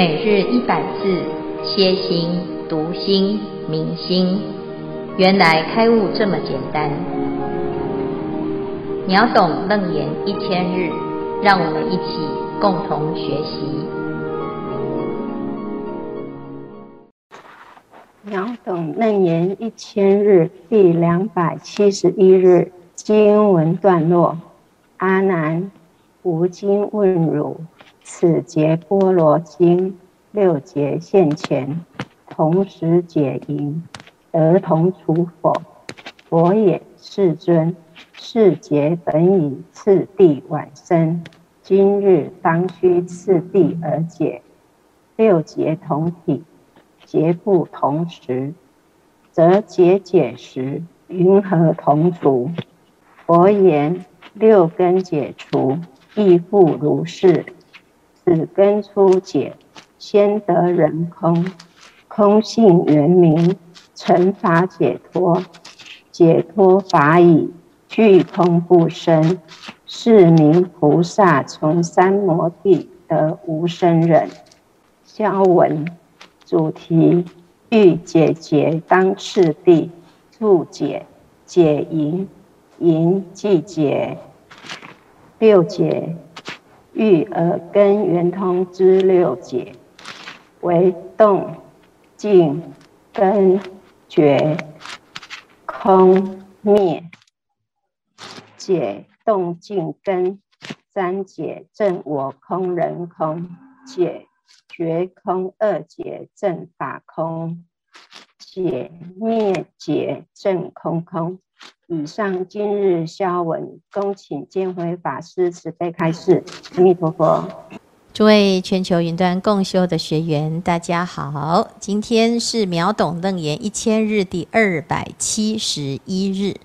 每日一百字，歇心、读心、明心，原来开悟这么简单。秒懂楞严一千日，让我们一起共同学习。秒懂楞严一千日第两百七十一日经文段落：阿难，吾今问汝。此节波罗经六劫现前，同时解淫，得同除否？佛也，世尊。是劫本以次第往生，今日当须次第而解。六劫同体，劫不同时，则解解时，云何同处？佛言：六根解除，亦复如是。此根初解，先得人空，空性圆明，成法解脱，解脱法已，具空不生，是名菩萨从三摩地得无生忍。消文主题：欲解结当次第，注解：解淫，淫即结，六劫。欲而根圆通之六劫，为动、静、根、觉、空、灭。解动静根三解证我空人空，解觉空二解证法空，解灭解证空空。以上今日消文，恭请见辉法师慈悲开示。阿弥陀佛。诸位全球云端共修的学员，大家好，今天是秒懂楞严一千日第二百七十一日。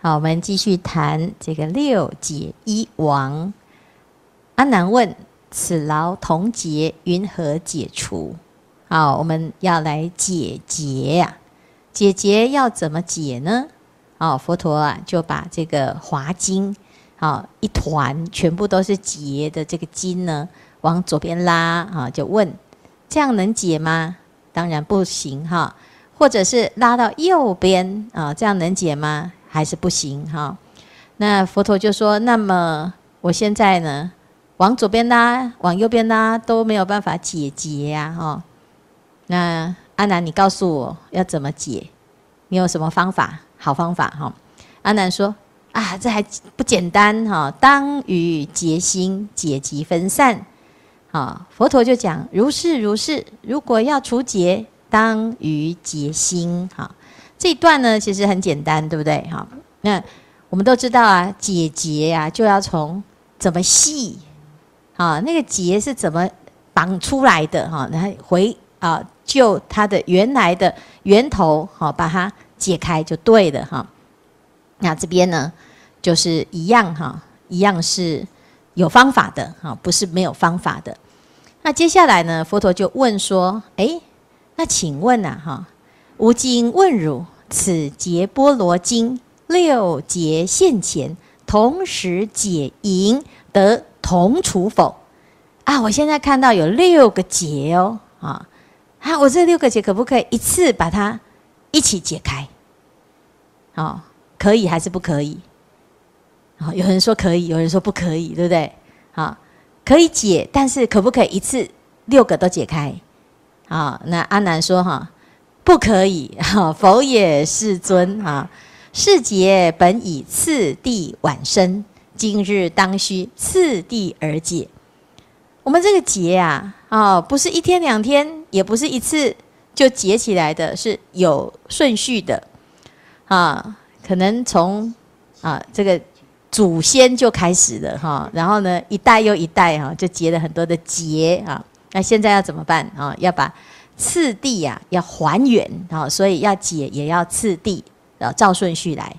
好，我们继续谈这个六解一王。阿难问：此劳同劫，云何解除？好，我们要来解结呀。解结要怎么解呢？哦，佛陀啊，就把这个华经，好一团，全部都是结的这个经呢，往左边拉啊，就问：这样能解吗？当然不行哈。或者是拉到右边啊，这样能解吗？还是不行哈。那佛陀就说：那么我现在呢，往左边拉，往右边拉都没有办法解结呀哈。那阿难，你告诉我要怎么解？你有什么方法？好方法哈，阿难说啊，这还不简单哈，当于结心解集分散，啊，佛陀就讲如是如是，如果要除结，当于结心哈。这一段呢，其实很简单，对不对哈？那我们都知道啊，解结呀，就要从怎么系啊，那个结是怎么绑出来的哈，然后回啊，就它的原来的源头好，把它。解开就对了哈，那这边呢，就是一样哈，一样是有方法的哈，不是没有方法的。那接下来呢，佛陀就问说：哎，那请问呐哈，吾今问汝，此节般罗经六劫现前，同时解淫得同处否？啊，我现在看到有六个劫哦，啊，啊，我这六个劫可不可以一次把它？一起解开，哦，可以还是不可以？哦，有人说可以，有人说不可以，对不对？好，可以解，但是可不可以一次六个都解开？啊，那阿难说哈，不可以。哈，否也，世尊啊，是劫本以次第往生，今日当须次第而解。我们这个劫啊，啊，不是一天两天，也不是一次。就结起来的是有顺序的，啊，可能从啊这个祖先就开始了哈，然后呢一代又一代哈，就结了很多的结啊。那现在要怎么办啊？要把次第呀要还原啊，所以要解也要次第，啊，照顺序来。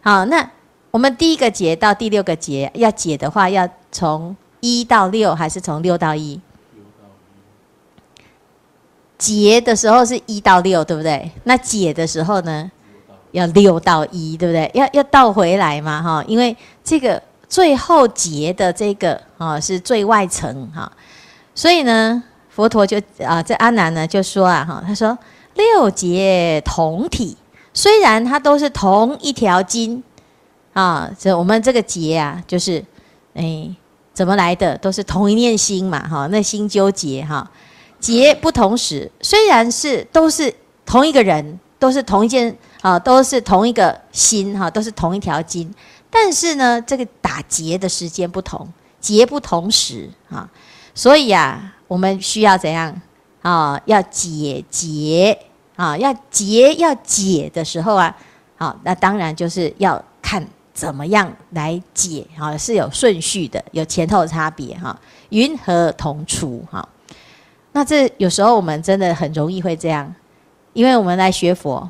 好，那我们第一个结到第六个结要解的话，要从一到六还是从六到一？结的时候是一到六，对不对？那解的时候呢，要六到一，对不对？要要倒回来嘛，哈，因为这个最后结的这个啊是最外层哈，所以呢，佛陀就啊，这阿难呢就说啊哈，他说六劫同体，虽然它都是同一条筋啊，这我们这个劫啊，就是哎怎么来的，都是同一念心嘛哈，那心纠结哈，劫不同时，虽然是都是同一个人，都是同一件啊，都是同一个心哈，都是同一条筋，但是呢，这个打劫的时间不同，劫不同时啊，所以啊。我们需要怎样啊？要解结啊，要结要解的时候啊，好，那当然就是要看怎么样来解啊，是有顺序的，有前后差别哈。云何同出哈？那这有时候我们真的很容易会这样，因为我们来学佛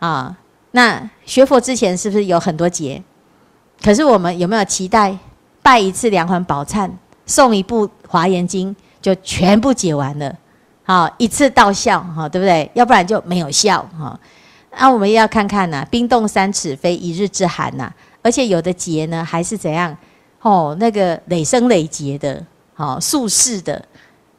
啊，那学佛之前是不是有很多劫？可是我们有没有期待拜一次两环宝忏，送一部华严经？就全部解完了，好，一次到效，哈，对不对？要不然就没有效，哈。那我们也要看看呐，冰冻三尺非一日之寒呐。而且有的劫呢，还是怎样？哦，那个累生累劫的，好，宿世的。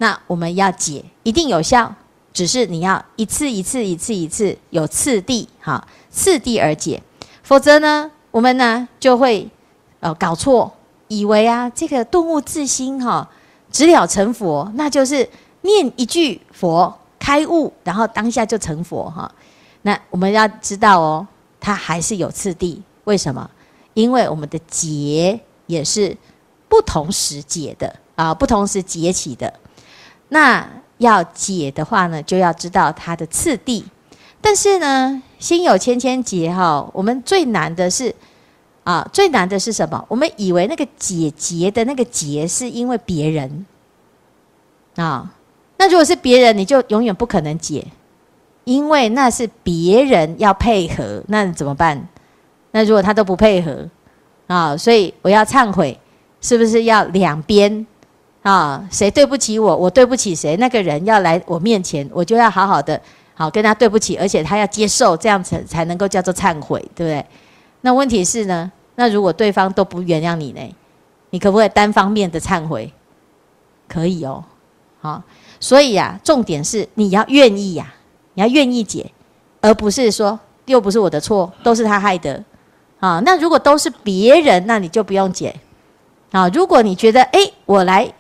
那我们要解，一定有效，只是你要一次一次一次一次有次第，哈，次第而解。否则呢，我们呢就会呃搞错，以为啊这个顿悟自心，哈。直了成佛，那就是念一句佛开悟，然后当下就成佛哈。那我们要知道哦，它还是有次第。为什么？因为我们的结也是不同时解的啊，不同时结起的。那要解的话呢，就要知道它的次第。但是呢，心有千千结哈，我们最难的是。啊，最难的是什么？我们以为那个解结的那个结是因为别人啊，那如果是别人，你就永远不可能解，因为那是别人要配合，那怎么办？那如果他都不配合啊，所以我要忏悔，是不是要两边啊？谁对不起我，我对不起谁？那个人要来我面前，我就要好好的好跟他对不起，而且他要接受，这样才才能够叫做忏悔，对不对？那问题是呢？那如果对方都不原谅你呢？你可不可以单方面的忏悔？可以哦，好，所以呀，重点是你要愿意呀，你要愿意解，而不是说又不是我的错，都是他害的啊。那如果都是别人，那你就不用解啊。如果你觉得诶，我来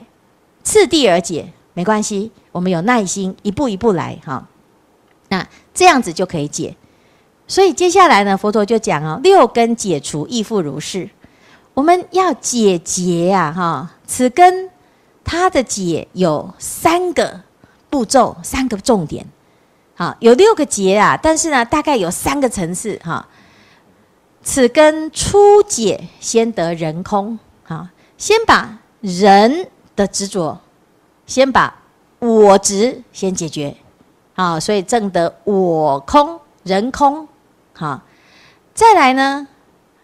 次第而解，没关系，我们有耐心，一步一步来哈。那这样子就可以解。所以接下来呢，佛陀就讲哦，六根解除亦复如是。我们要解结呀，哈，此根它的解有三个步骤，三个重点。好，有六个结啊，但是呢，大概有三个层次哈。此根初解，先得人空，好，先把人的执着，先把我执先解决，好，所以证得我空人空。好，再来呢，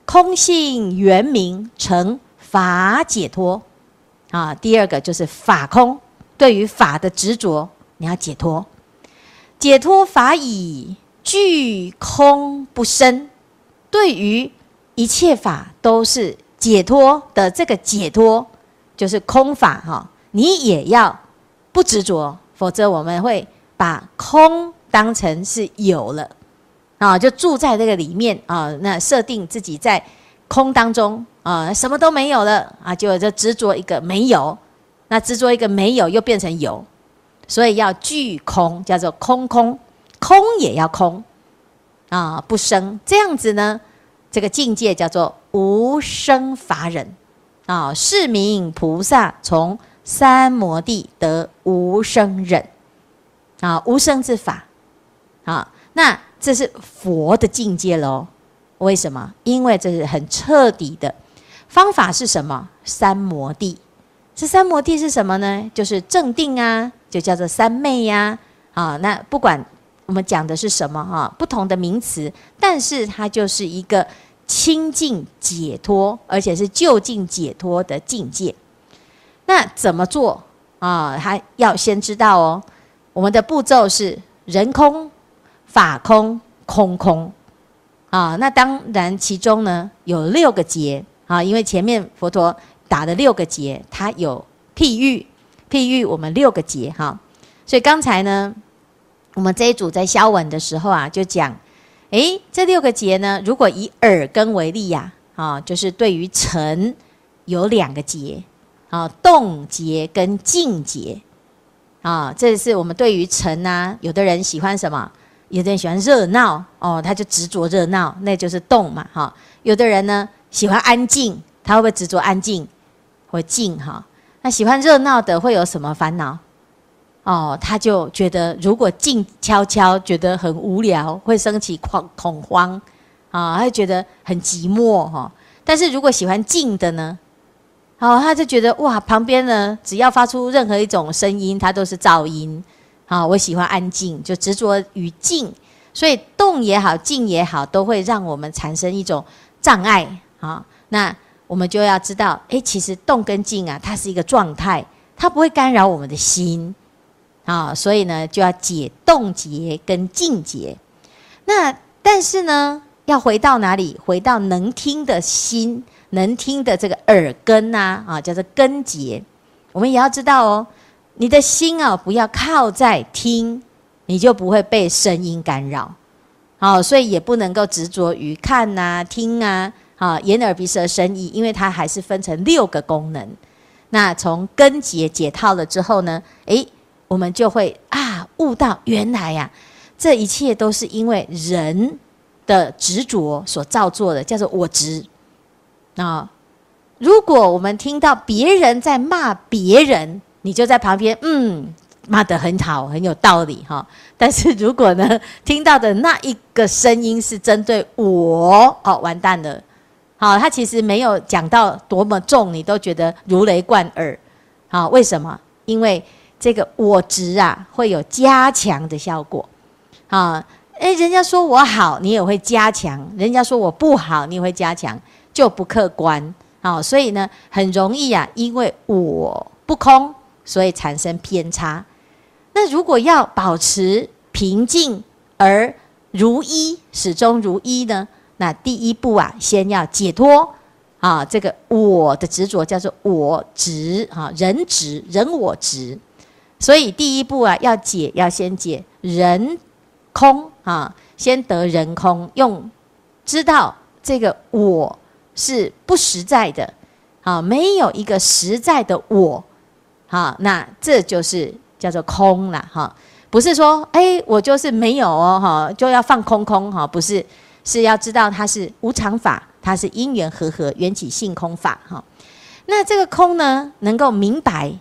空性圆明成法解脱。啊，第二个就是法空，对于法的执着，你要解脱。解脱法以具空不生，对于一切法都是解脱的。这个解脱就是空法哈，你也要不执着，否则我们会把空当成是有了。啊，就住在这个里面啊，那设定自己在空当中啊，什么都没有了啊，就就执着一个没有，那执着一个没有又变成有，所以要具空，叫做空空，空也要空啊，不生。这样子呢，这个境界叫做无生法忍。啊，是名菩萨从三摩地得无生忍啊，无生之法啊，那。这是佛的境界喽？为什么？因为这是很彻底的方法是什么？三摩地。这三摩地是什么呢？就是正定啊，就叫做三昧呀。啊，那不管我们讲的是什么哈，不同的名词，但是它就是一个清净解脱，而且是就近解脱的境界。那怎么做啊？还要先知道哦。我们的步骤是人空。法空空空，啊，那当然其中呢有六个结啊，因为前面佛陀打的六个结，它有譬喻，譬喻我们六个结哈。所以刚才呢，我们这一组在消文的时候啊，就讲，诶，这六个节呢，如果以耳根为例呀，啊，就是对于尘有两个节，啊，动节跟静节，啊，这是我们对于尘啊，有的人喜欢什么？有的人喜欢热闹哦，他就执着热闹，那就是动嘛，哈。有的人呢喜欢安静，他会不会执着安静或静哈？那喜欢热闹的会有什么烦恼？哦，他就觉得如果静悄悄，觉得很无聊，会升起恐恐慌啊，他就觉得很寂寞哈。但是如果喜欢静的呢，哦，他就觉得哇，旁边呢只要发出任何一种声音，它都是噪音。好，我喜欢安静，就执着于静，所以动也好，静也好，都会让我们产生一种障碍。啊，那我们就要知道，诶，其实动跟静啊，它是一个状态，它不会干扰我们的心。啊，所以呢，就要解冻结跟静结。那但是呢，要回到哪里？回到能听的心，能听的这个耳根呐，啊，叫做根结。我们也要知道哦。你的心啊，不要靠在听，你就不会被声音干扰。好，所以也不能够执着于看呐、听啊，啊，眼耳鼻舌身意，因为它还是分成六个功能。那从根结解套了之后呢，诶，我们就会啊悟到原来呀，这一切都是因为人的执着所造作的，叫做我执。啊，如果我们听到别人在骂别人，你就在旁边，嗯，骂得很好，很有道理哈。但是如果呢，听到的那一个声音是针对我，哦，完蛋了。好，他其实没有讲到多么重，你都觉得如雷贯耳。好，为什么？因为这个我执啊，会有加强的效果。啊，诶，人家说我好，你也会加强；人家说我不好，你也会加强，就不客观。好，所以呢，很容易啊，因为我不空。所以产生偏差。那如果要保持平静而如一，始终如一呢？那第一步啊，先要解脱啊，这个我的执着叫做我执啊，人执人我执。所以第一步啊，要解，要先解人空啊，先得人空，用知道这个我是不实在的啊，没有一个实在的我。好，那这就是叫做空了哈，不是说哎，我就是没有哦哈，就要放空空哈，不是，是要知道它是无常法，它是因缘和合，缘起性空法哈。那这个空呢，能够明白，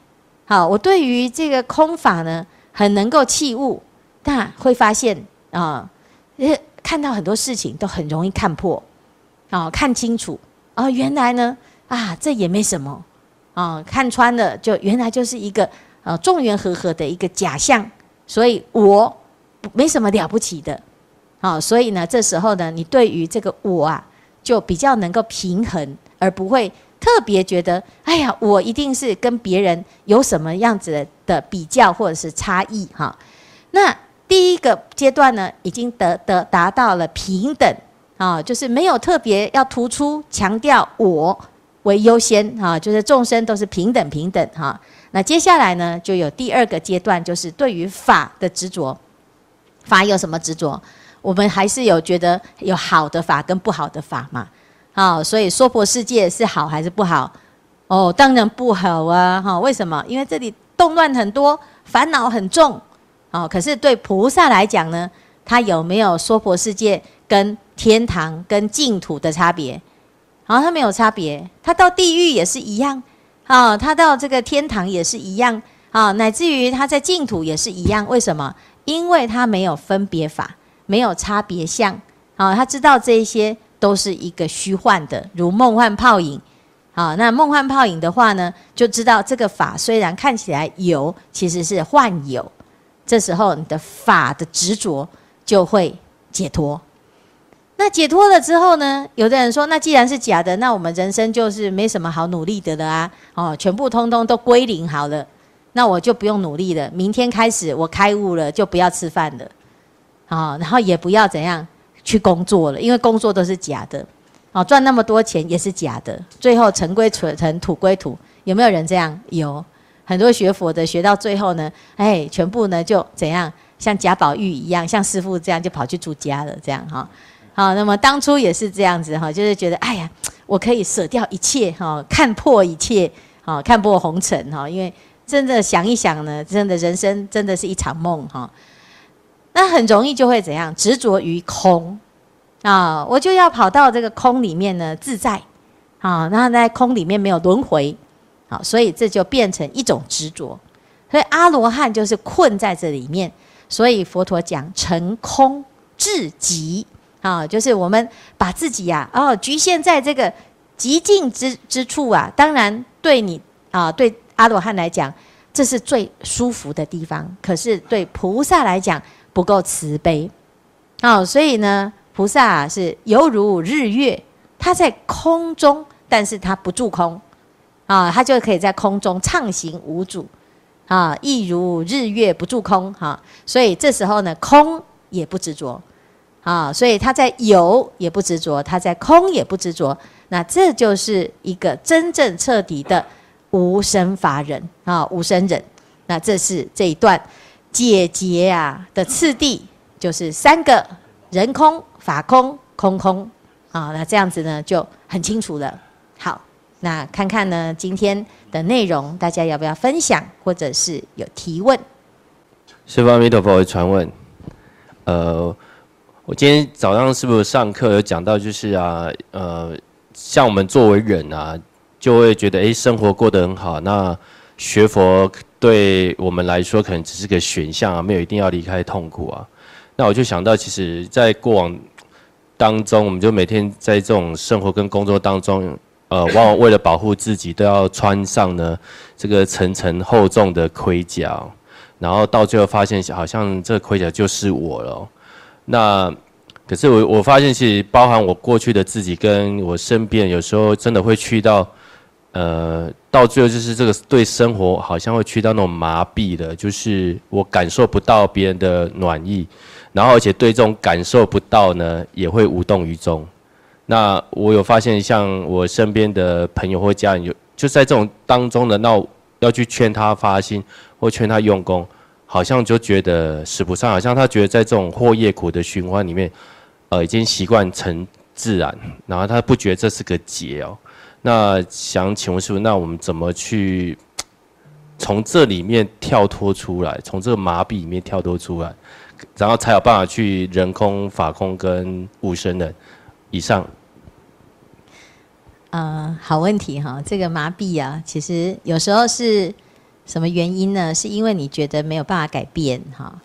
好，我对于这个空法呢，很能够契悟，但会发现啊，呃看到很多事情都很容易看破，啊，看清楚啊，原来呢啊，这也没什么。啊，看穿了，就原来就是一个呃众缘和合的一个假象，所以我没什么了不起的，啊，所以呢，这时候呢，你对于这个我啊，就比较能够平衡，而不会特别觉得，哎呀，我一定是跟别人有什么样子的比较或者是差异哈。那第一个阶段呢，已经得得达到了平等啊，就是没有特别要突出强调我。为优先哈，就是众生都是平等平等哈。那接下来呢，就有第二个阶段，就是对于法的执着。法有什么执着？我们还是有觉得有好的法跟不好的法嘛。好，所以娑婆世界是好还是不好？哦，当然不好啊。哈，为什么？因为这里动乱很多，烦恼很重。哦，可是对菩萨来讲呢，他有没有娑婆世界跟天堂跟净土的差别？好，他没有差别，他到地狱也是一样，啊，他到这个天堂也是一样，啊，乃至于他在净土也是一样。为什么？因为他没有分别法，没有差别相，啊，他知道这一些都是一个虚幻的，如梦幻泡影。啊，那梦幻泡影的话呢，就知道这个法虽然看起来有，其实是幻有。这时候你的法的执着就会解脱。那解脱了之后呢？有的人说，那既然是假的，那我们人生就是没什么好努力的了啊！哦，全部通通都归零好了，那我就不用努力了。明天开始我开悟了，就不要吃饭了，啊，然后也不要怎样去工作了，因为工作都是假的，哦，赚那么多钱也是假的，最后尘归尘，土归土。有没有人这样？有，很多学佛的学到最后呢，哎，全部呢就怎样，像贾宝玉一样，像师父这样就跑去出家了，这样哈。好，那么当初也是这样子哈，就是觉得哎呀，我可以舍掉一切哈，看破一切，哈，看破红尘哈，因为真的想一想呢，真的人生真的是一场梦哈。那很容易就会怎样，执着于空。啊，我就要跑到这个空里面呢，自在，啊，那在空里面没有轮回，好，所以这就变成一种执着，所以阿罗汉就是困在这里面，所以佛陀讲成空至极，啊，就是我们把自己呀，哦，局限在这个极静之之处啊，当然对你啊，对阿罗汉来讲，这是最舒服的地方，可是对菩萨来讲不够慈悲，啊，所以呢。菩萨，是犹如日月，他在空中，但是他不住空，啊，他就可以在空中畅行无阻，啊，亦如日月不住空，哈，所以这时候呢，空也不执着，啊，所以他在有也不执着，他在空也不执着，那这就是一个真正彻底的无生法忍啊，无生忍，那这是这一段解结啊的次第，就是三个人空。法空空空，啊，那这样子呢就很清楚了。好，那看看呢今天的内容，大家要不要分享，或者是有提问？十方弥陀佛，传问。呃，我今天早上是不是上课有讲到，就是啊，呃，像我们作为人啊，就会觉得，哎，生活过得很好。那学佛对我们来说，可能只是个选项啊，没有一定要离开痛苦啊。那我就想到，其实，在过往。当中，我们就每天在这种生活跟工作当中，呃，往往为了保护自己，都要穿上呢这个层层厚重的盔甲，然后到最后发现，好像这个盔甲就是我了。那可是我我发现，其实包含我过去的自己，跟我身边，有时候真的会去到，呃，到最后就是这个对生活好像会去到那种麻痹的，就是我感受不到别人的暖意。然后，而且对这种感受不到呢，也会无动于衷。那我有发现，像我身边的朋友或家人，有就在这种当中的，那要去劝他发心或劝他用功，好像就觉得使不上，好像他觉得在这种祸业苦的循环里面，呃，已经习惯成自然，然后他不觉得这是个劫哦。那想请问师父，那我们怎么去 从这里面跳脱出来，从这个麻痹里面跳脱出来？然后才有办法去人空、法空跟无生的以上。呃，好问题哈，这个麻痹啊，其实有时候是什么原因呢？是因为你觉得没有办法改变哈。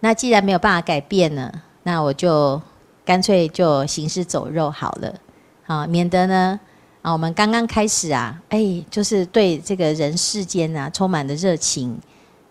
那既然没有办法改变呢，那我就干脆就行尸走肉好了，好，免得呢啊，我们刚刚开始啊，哎，就是对这个人世间啊充满了热情。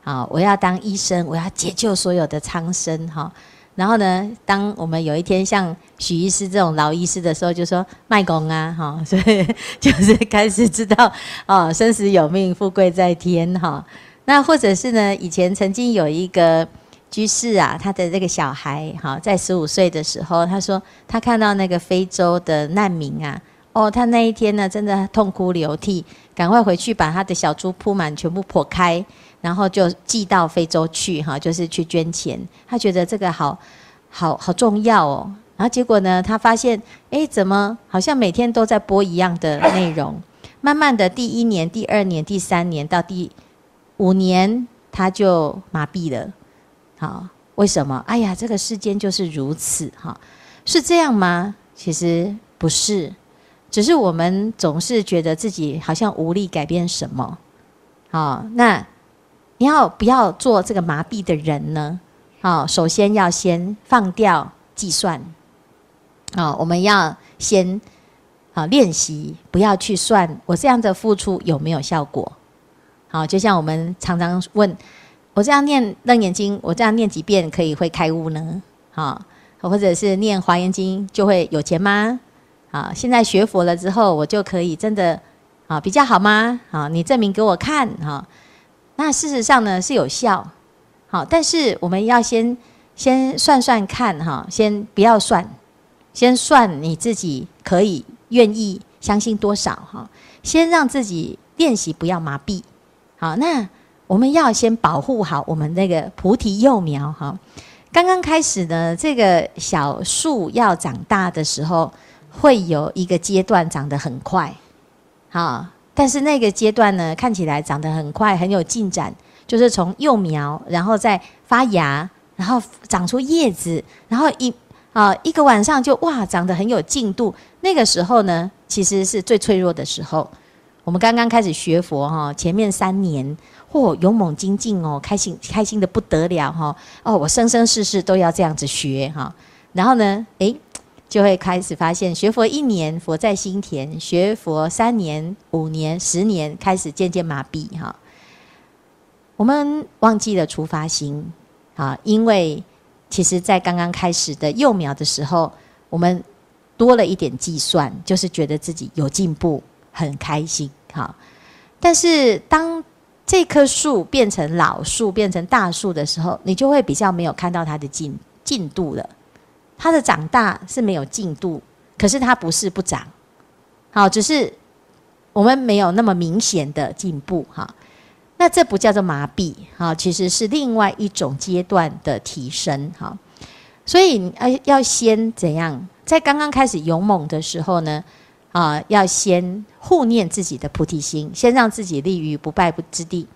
好，我要当医生，我要解救所有的苍生哈。然后呢，当我们有一天像许医师这种老医师的时候，就说卖功啊哈，所以就是开始知道哦，生死有命，富贵在天哈。那或者是呢，以前曾经有一个居士啊，他的这个小孩哈，在十五岁的时候，他说他看到那个非洲的难民啊，哦，他那一天呢，真的痛哭流涕，赶快回去把他的小猪铺满，全部剖开。然后就寄到非洲去，哈，就是去捐钱。他觉得这个好好好重要哦。然后结果呢，他发现，哎，怎么好像每天都在播一样的内容？慢慢的，第一年、第二年、第三年到第五年，他就麻痹了。好，为什么？哎呀，这个世间就是如此，哈，是这样吗？其实不是，只是我们总是觉得自己好像无力改变什么。好，那。你要不要做这个麻痹的人呢？好，首先要先放掉计算。好，我们要先好练习，不要去算我这样的付出有没有效果。好，就像我们常常问我这样念楞严经，我这样念几遍可以会开悟呢？好，或者是念华严经就会有钱吗？啊，现在学佛了之后，我就可以真的啊比较好吗？好，你证明给我看哈。那事实上呢是有效，好，但是我们要先先算算看哈，先不要算，先算你自己可以愿意相信多少哈，先让自己练习不要麻痹，好，那我们要先保护好我们那个菩提幼苗哈。刚刚开始呢，这个小树要长大的时候，会有一个阶段长得很快，好，但是那个阶段呢，看起来长得很快，很有进展，就是从幼苗，然后再发芽，然后长出叶子，然后一啊一个晚上就哇长得很有进度。那个时候呢，其实是最脆弱的时候。我们刚刚开始学佛哈，前面三年。嚯、勇猛精进哦，开心开心的不得了哈！哦，我生生世世都要这样子学哈。然后呢，诶，就会开始发现，学佛一年佛在心田，学佛三年、五年、十年，开始渐渐麻痹哈。我们忘记了出发心啊，因为其实在刚刚开始的幼苗的时候，我们多了一点计算，就是觉得自己有进步，很开心哈。但是当这棵树变成老树，变成大树的时候，你就会比较没有看到它的进进度了。它的长大是没有进度，可是它不是不长，好，只是我们没有那么明显的进步哈。那这不叫做麻痹哈，其实是另外一种阶段的提升哈。所以要要先怎样，在刚刚开始勇猛的时候呢？啊，要先护念自己的菩提心，先让自己立于不败不之地，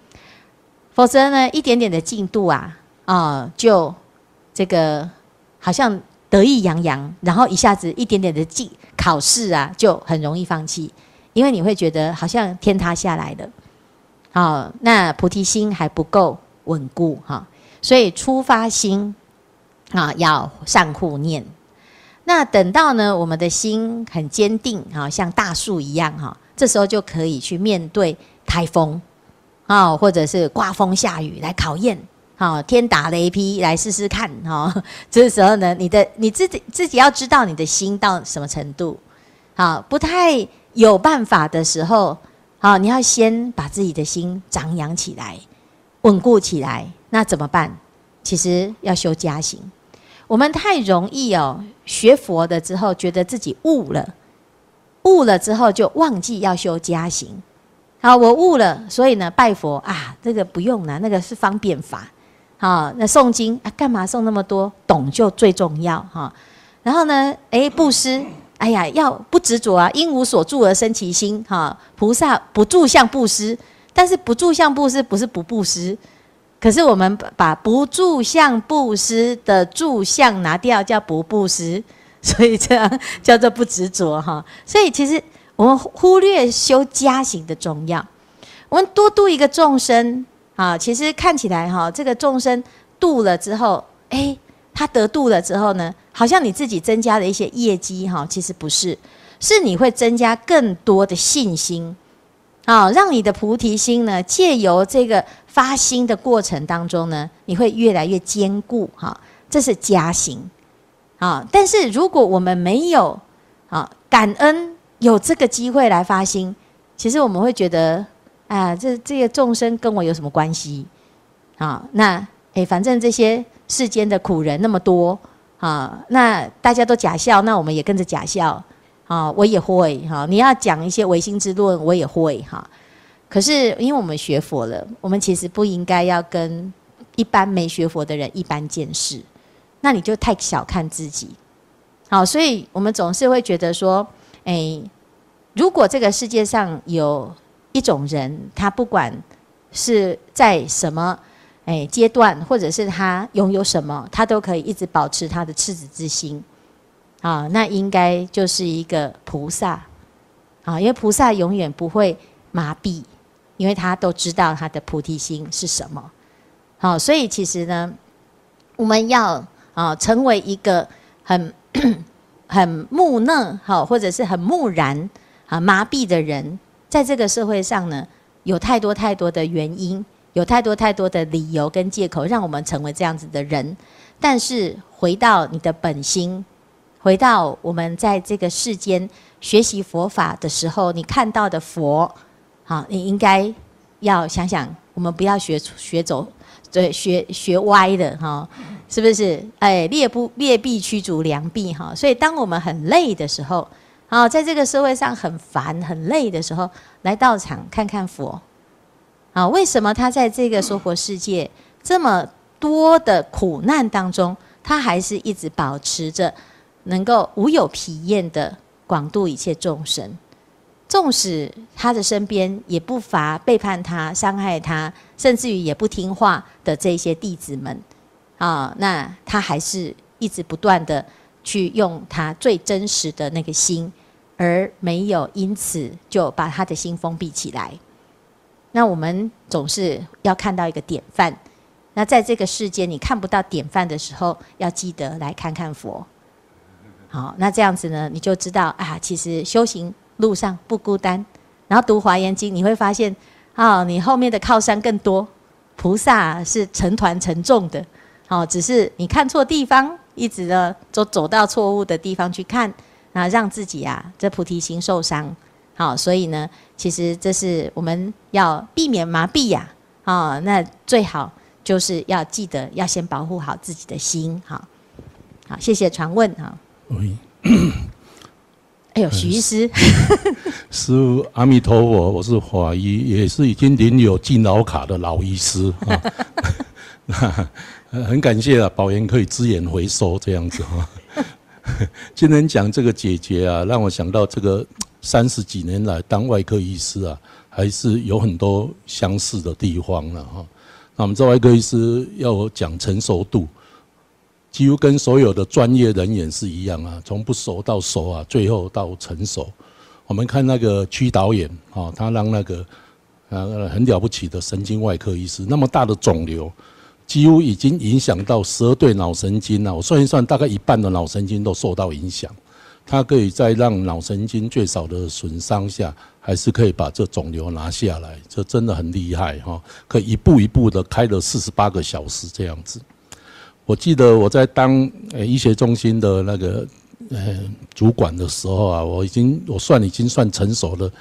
否则呢，一点点的进度啊，啊，就这个好像得意洋洋，然后一下子一点点的进考试啊，就很容易放弃，因为你会觉得好像天塌下来了。好，那菩提心还不够稳固哈，所以出发心啊，要善护念。那等到呢，我们的心很坚定，哈，像大树一样，哈，这时候就可以去面对台风，啊，或者是刮风下雨来考验，好，天打雷劈来试试看，哈，这时候呢，你的你自己自己要知道你的心到什么程度，好，不太有办法的时候，好，你要先把自己的心长养起来，稳固起来，那怎么办？其实要修家行。我们太容易哦，学佛的之后觉得自己悟了，悟了之后就忘记要修家行。好，我悟了，所以呢，拜佛啊，这个不用了，那个是方便法。好，那诵经啊，干嘛诵那么多？懂就最重要哈。然后呢，哎，布施，哎呀，要不执着啊，应无所住而生其心哈。菩萨不住相布施，但是不住相布施不是不布施。可是我们把不住相布施的住相拿掉，叫不布施，所以这样叫做不执着哈。所以其实我们忽略修加行的重要。我们多度一个众生啊，其实看起来哈，这个众生度了之后，哎，他得度了之后呢，好像你自己增加了一些业绩哈，其实不是，是你会增加更多的信心。啊，让你的菩提心呢，借由这个发心的过程当中呢，你会越来越坚固。哈，这是加行。啊，但是如果我们没有啊感恩有这个机会来发心，其实我们会觉得，啊，这这些众生跟我有什么关系？啊，那诶，反正这些世间的苦人那么多，啊，那大家都假笑，那我们也跟着假笑。啊，我也会哈。你要讲一些唯心之论，我也会哈。可是因为我们学佛了，我们其实不应该要跟一般没学佛的人一般见识。那你就太小看自己。好，所以我们总是会觉得说，哎，如果这个世界上有一种人，他不管是在什么哎阶段，或者是他拥有什么，他都可以一直保持他的赤子之心。啊，那应该就是一个菩萨，啊，因为菩萨永远不会麻痹，因为他都知道他的菩提心是什么。好，所以其实呢，我们要啊成为一个很 很木讷，好，或者是很木然啊麻痹的人，在这个社会上呢，有太多太多的原因，有太多太多的理由跟借口，让我们成为这样子的人。但是回到你的本心。回到我们在这个世间学习佛法的时候，你看到的佛，好，你应该要想想，我们不要学学走，对，学学歪的哈，是不是？哎，劣不劣币驱逐良币哈。所以，当我们很累的时候，好，在这个社会上很烦很累的时候，来道场看看佛，啊，为什么他在这个娑婆世界这么多的苦难当中，他还是一直保持着能够无有疲厌的广度一切众生？纵使他的身边也不乏背叛他、伤害他，甚至于也不听话的这些弟子们，啊，那他还是一直不断的去用他最真实的那个心，而没有因此就把他的心封闭起来。那我们总是要看到一个典范。那在这个世界你看不到典范的时候，要记得来看看佛。好，那这样子呢，你就知道啊，其实修行。路上不孤单，然后读华严经，你会发现，啊，你后面的靠山更多，菩萨是成团成众的，好，只是你看错地方，一直的走走到错误的地方去看，啊，让自己啊这菩提心受伤，好，所以呢，其实这是我们要避免麻痹呀，啊，那最好就是要记得要先保护好自己的心，好，好，谢谢传问哈。哎呦，徐医师，师傅阿弥陀佛，我是法医，也是已经领有敬老卡的老医师啊。很感谢啊，宝岩可以资源回收这样子哈。今天讲这个姐姐啊，让我想到这个三十几年来当外科医师啊，还是有很多相似的地方了哈。那我们做外科医师要讲成熟度。几乎跟所有的专业人员是一样啊，从不熟到熟啊，最后到成熟。我们看那个区导演啊，他让那个呃很了不起的神经外科医师，那么大的肿瘤，几乎已经影响到十二对脑神经了。我算一算，大概一半的脑神经都受到影响。它可以在让脑神经最少的损伤下，还是可以把这肿瘤拿下来，这真的很厉害哈！可以一步一步的开了四十八个小时这样子。我记得我在当呃医学中心的那个呃主管的时候啊，我已经我算已经算成熟的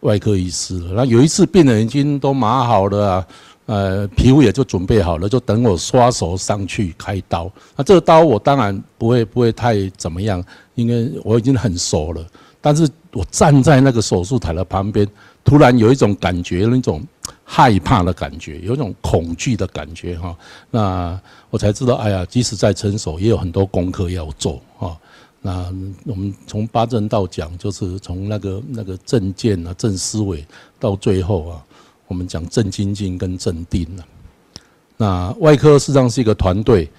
外科医师了。那有一次病人已经都码好了啊，呃皮肤也就准备好了，就等我刷手上去开刀。那这个刀我当然不会不会太怎么样，因为我已经很熟了。但是我站在那个手术台的旁边，突然有一种感觉，那种。害怕的感觉，有一种恐惧的感觉哈。那我才知道，哎呀，即使再成熟，也有很多功课要做哈。那我们从八正道讲，就是从那个那个正见啊、正思维，到最后啊，我们讲正精进跟正定了。那外科实际上是一个团队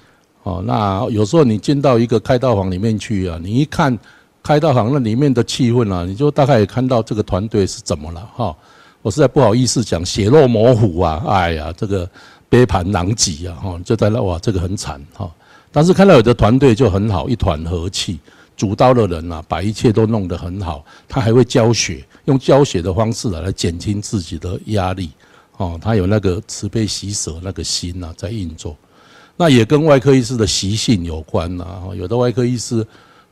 哦。那有时候你进到一个开刀房里面去啊，你一看开刀房那里面的气氛啊，你就大概也看到这个团队是怎么了哈。我实在不好意思讲，血肉模糊啊，哎呀，这个杯盘狼藉啊，哈，就在那哇，这个很惨哈。但是看到有的团队就很好，一团和气，主刀的人啊，把一切都弄得很好，他还会教学，用教学的方式来来减轻自己的压力，哦，他有那个慈悲喜舍那个心呐，在运作。那也跟外科医师的习性有关呐，有的外科医师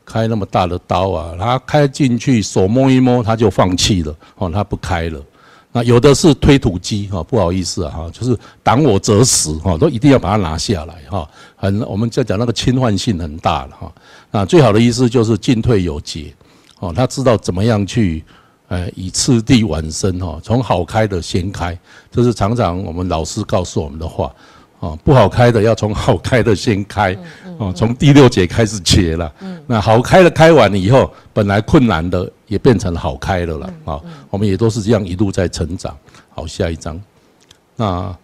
开那么大的刀啊，他开进去手摸一摸他就放弃了，哦，他不开了。啊有的是推土机哈，不好意思啊哈，就是挡我者死哈，都一定要把它拿下来哈。很，我们在讲那个侵犯性很大了哈。那最好的意思就是进退有节哦，他知道怎么样去，呃，以次第往生哈，从好开的先开，这是常常我们老师告诉我们的话。哦，不好开的要从好开的先开，哦，从第六节开始解了。那好开的开完了以后，本来困难的也变成好开了了。啊，我们也都是这样一路在成长。好，下一章。那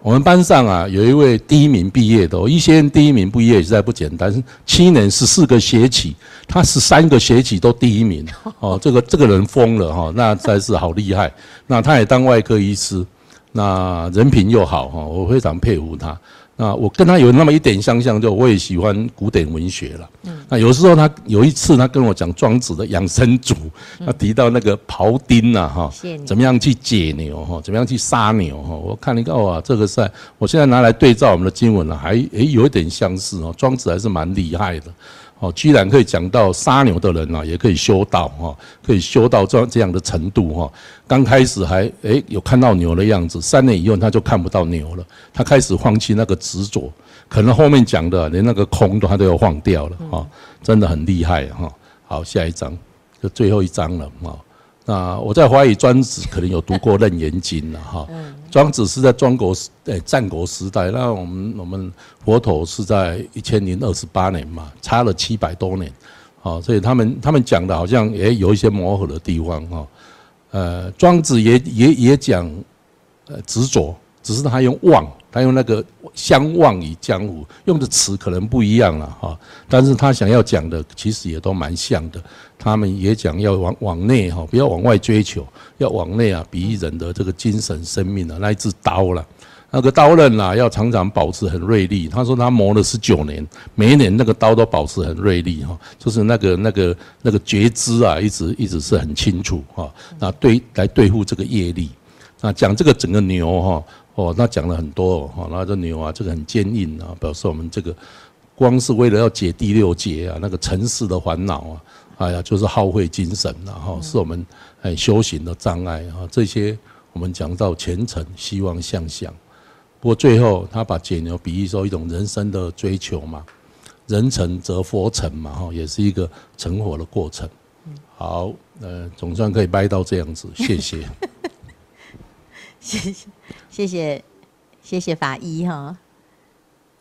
我们班上啊，有一位第一名毕业的，一些人第一名毕业实在不简单，七年十四个学期，他十三个学期都第一名。哦，这个这个人疯了哈，那实在是好厉害。那他也当外科医师。那人品又好哈，我非常佩服他。那我跟他有那么一点相像，就我也喜欢古典文学了。那有时候他有一次他跟我讲庄子的养生主，他提到那个庖丁呐哈，怎么样去解牛哈，怎么样去杀牛哈。我看了一个哇，这个是，我现在拿来对照我们的经文了，还诶有一点相似哦。庄子还是蛮厉害的。哦，居然可以讲到杀牛的人啊，也可以修道哈，可以修到这这样的程度哈。刚开始还诶有看到牛的样子，三年以后他就看不到牛了，他开始放弃那个执着，可能后面讲的连那个空都他都要放掉了哈，真的很厉害哈。好，下一章就最后一章了哈。那我在怀疑庄子可能有读过《楞严经》了哈。庄子是在中国时诶战国时代，那我们我们佛陀是在一千零二十八年嘛，差了七百多年，好，所以他们他们讲的好像也有一些磨合的地方哈。呃，庄子也也也讲呃执着，只是他用忘。他用那个相忘于江湖，用的词可能不一样了哈，但是他想要讲的其实也都蛮像的。他们也讲要往往内哈，不要往外追求，要往内啊，比喻人的这个精神生命啊，那一支刀了，那个刀刃啊，要常常保持很锐利。他说他磨了十九年，每一年那个刀都保持很锐利哈，就是那个那个那个觉知啊，一直一直是很清楚哈。那对来对付这个业力，那讲这个整个牛哈。哦，那讲了很多哦，那这牛啊，这个很坚硬啊，表示我们这个光是为了要解第六劫啊，那个尘世的烦恼啊，哎呀，就是耗费精神了哈，是我们哎修行的障碍啊。这些我们讲到虔诚、希望、向想，不过最后他把解牛比喻说一种人生的追求嘛，人成则佛成嘛，哈，也是一个成佛的过程。好，呃，总算可以掰到这样子，谢谢。谢谢谢谢谢谢法医哈，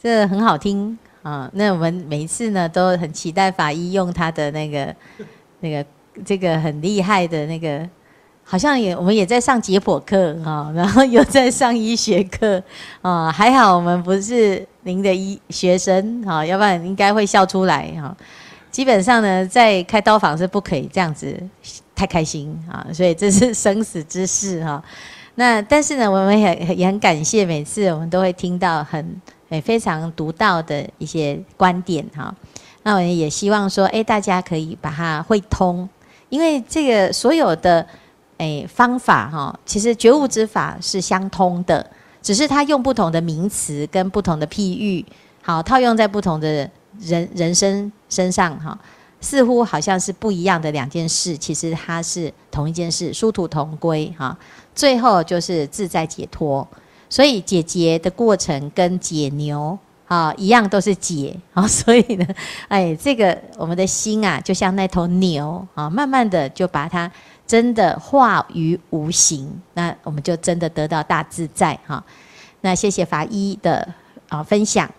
这很好听啊。那我们每一次呢都很期待法医用他的那个那个这个很厉害的那个，好像也我们也在上解剖课哈，然后又在上医学课啊。还好我们不是您的医学生哈，要不然应该会笑出来哈。基本上呢，在开刀房是不可以这样子太开心啊，所以这是生死之事哈。那但是呢，我们也也很感谢，每次我们都会听到很诶非常独到的一些观点哈。那我们也希望说，诶大家可以把它会通，因为这个所有的诶方法哈，其实觉悟之法是相通的，只是它用不同的名词跟不同的譬喻，好套用在不同的人人生身上哈，似乎好像是不一样的两件事，其实它是同一件事，殊途同归哈。最后就是自在解脱，所以解结的过程跟解牛啊一样，都是解啊。所以呢，哎，这个我们的心啊，就像那头牛啊，慢慢的就把它真的化于无形，那我们就真的得到大自在哈。那谢谢法医的啊分享。